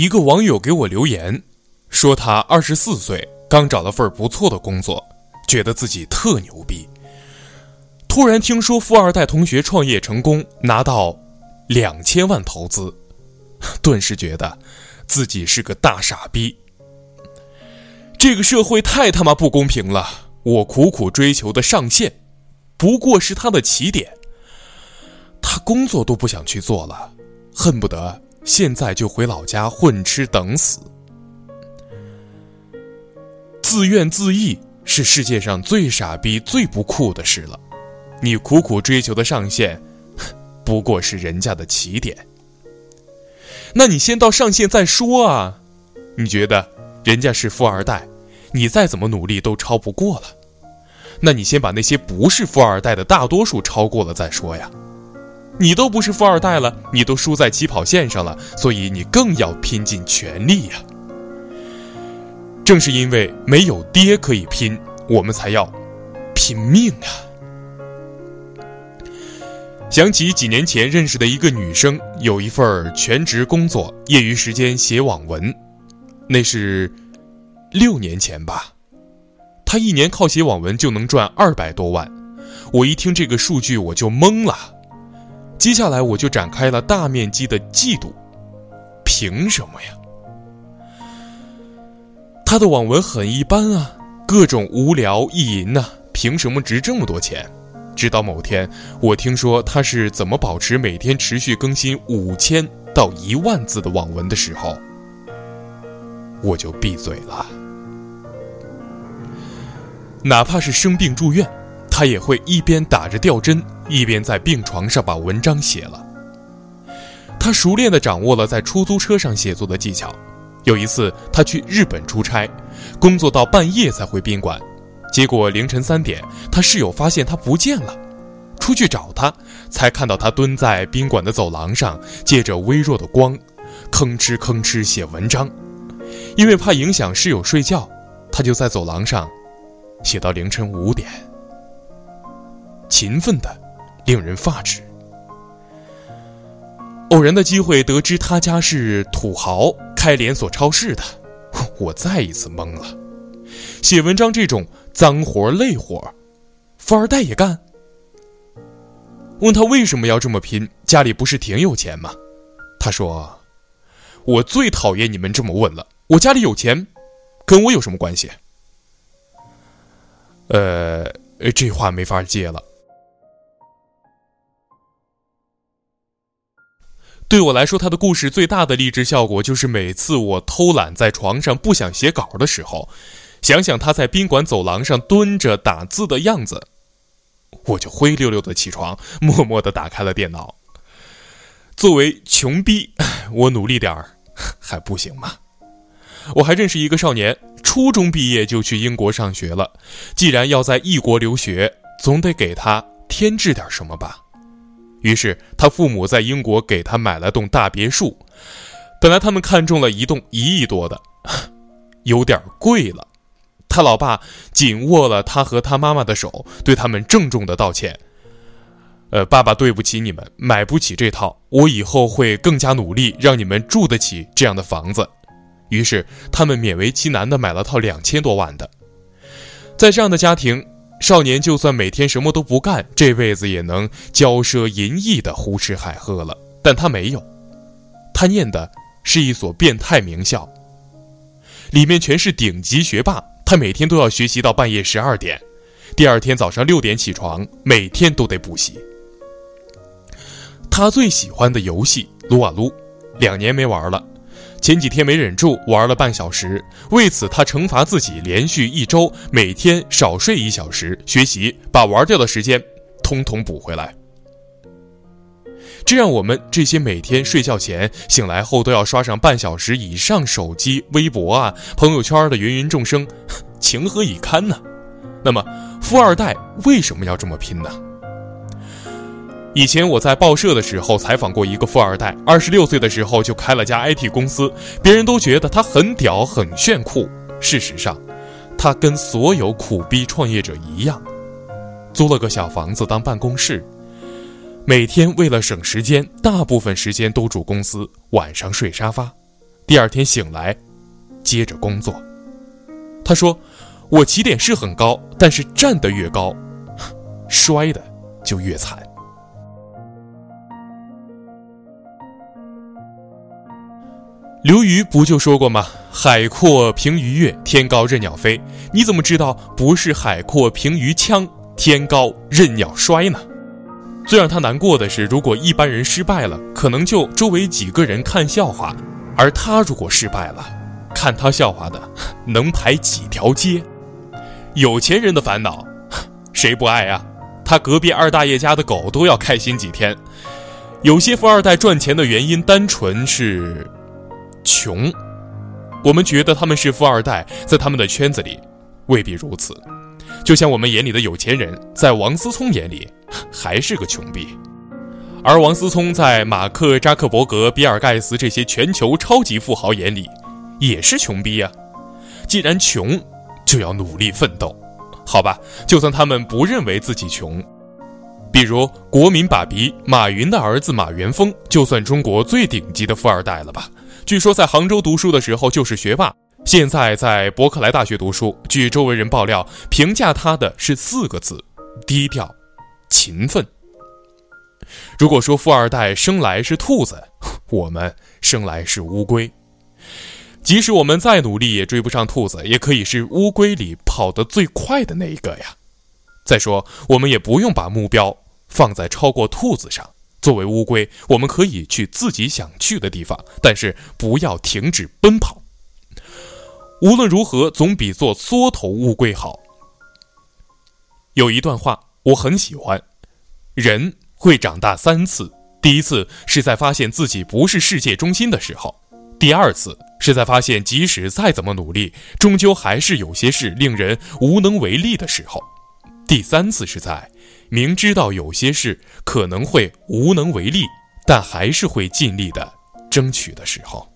一个网友给我留言，说他二十四岁，刚找了份不错的工作，觉得自己特牛逼。突然听说富二代同学创业成功，拿到两千万投资，顿时觉得自己是个大傻逼。这个社会太他妈不公平了！我苦苦追求的上限，不过是他的起点。他工作都不想去做了，恨不得现在就回老家混吃等死。自怨自艾是世界上最傻逼、最不酷的事了。你苦苦追求的上限，不过是人家的起点。那你先到上限再说啊！你觉得人家是富二代，你再怎么努力都超不过了。那你先把那些不是富二代的大多数超过了再说呀。你都不是富二代了，你都输在起跑线上了，所以你更要拼尽全力呀。正是因为没有爹可以拼，我们才要拼命啊！想起几年前认识的一个女生，有一份全职工作，业余时间写网文，那是六年前吧。她一年靠写网文就能赚二百多万，我一听这个数据我就懵了。接下来我就展开了大面积的嫉妒，凭什么呀？他的网文很一般啊，各种无聊意淫呐，凭什么值这么多钱？直到某天，我听说他是怎么保持每天持续更新五千到一万字的网文的时候，我就闭嘴了。哪怕是生病住院，他也会一边打着吊针，一边在病床上把文章写了。他熟练地掌握了在出租车上写作的技巧。有一次，他去日本出差，工作到半夜才回宾馆。结果凌晨三点，他室友发现他不见了，出去找他，才看到他蹲在宾馆的走廊上，借着微弱的光，吭哧吭哧写文章。因为怕影响室友睡觉，他就在走廊上写到凌晨五点，勤奋的令人发指。偶然的机会得知他家是土豪，开连锁超市的，我再一次懵了。写文章这种。脏活累活，富二代也干。问他为什么要这么拼？家里不是挺有钱吗？他说：“我最讨厌你们这么问了。我家里有钱，跟我有什么关系？”呃，这话没法接了。对我来说，他的故事最大的励志效果，就是每次我偷懒在床上不想写稿的时候。想想他在宾馆走廊上蹲着打字的样子，我就灰溜溜的起床，默默的打开了电脑。作为穷逼，我努力点儿还不行吗？我还认识一个少年，初中毕业就去英国上学了。既然要在异国留学，总得给他添置点什么吧。于是他父母在英国给他买了栋大别墅。本来他们看中了一栋一亿多的，有点贵了。他老爸紧握了他和他妈妈的手，对他们郑重的道歉：“呃，爸爸，对不起你们，买不起这套，我以后会更加努力，让你们住得起这样的房子。”于是他们勉为其难的买了套两千多万的。在这样的家庭，少年就算每天什么都不干，这辈子也能骄奢淫逸的胡吃海喝了。但他没有，他念的是一所变态名校，里面全是顶级学霸。他每天都要学习到半夜十二点，第二天早上六点起床，每天都得补习。他最喜欢的游戏撸啊撸，两年没玩了，前几天没忍住玩了半小时，为此他惩罚自己连续一周每天少睡一小时，学习把玩掉的时间通通补回来。这让我们这些每天睡觉前醒来后都要刷上半小时以上手机、微博啊、朋友圈的芸芸众生，情何以堪呢？那么，富二代为什么要这么拼呢？以前我在报社的时候采访过一个富二代，二十六岁的时候就开了家 IT 公司，别人都觉得他很屌、很炫酷。事实上，他跟所有苦逼创业者一样，租了个小房子当办公室。每天为了省时间，大部分时间都住公司，晚上睡沙发，第二天醒来，接着工作。他说：“我起点是很高，但是站得越高，摔的就越惨。”刘瑜不就说过吗？“海阔凭鱼跃，天高任鸟飞。”你怎么知道不是海阔凭鱼枪，天高任鸟摔呢？最让他难过的是，如果一般人失败了，可能就周围几个人看笑话；而他如果失败了，看他笑话的能排几条街。有钱人的烦恼，谁不爱啊？他隔壁二大爷家的狗都要开心几天。有些富二代赚钱的原因单纯是。穷，我们觉得他们是富二代，在他们的圈子里，未必如此。就像我们眼里的有钱人，在王思聪眼里还是个穷逼，而王思聪在马克扎克伯格、比尔盖茨这些全球超级富豪眼里，也是穷逼呀。既然穷，就要努力奋斗，好吧？就算他们不认为自己穷，比如国民爸比马云的儿子马元峰，就算中国最顶级的富二代了吧？据说在杭州读书的时候就是学霸，现在在伯克莱大学读书。据周围人爆料，评价他的是四个字：低调、勤奋。如果说富二代生来是兔子，我们生来是乌龟。即使我们再努力，也追不上兔子，也可以是乌龟里跑得最快的那一个呀。再说，我们也不用把目标放在超过兔子上。作为乌龟，我们可以去自己想去的地方，但是不要停止奔跑。无论如何，总比做缩头乌龟好。有一段话我很喜欢：人会长大三次，第一次是在发现自己不是世界中心的时候；第二次是在发现即使再怎么努力，终究还是有些事令人无能为力的时候；第三次是在。明知道有些事可能会无能为力，但还是会尽力的争取的时候。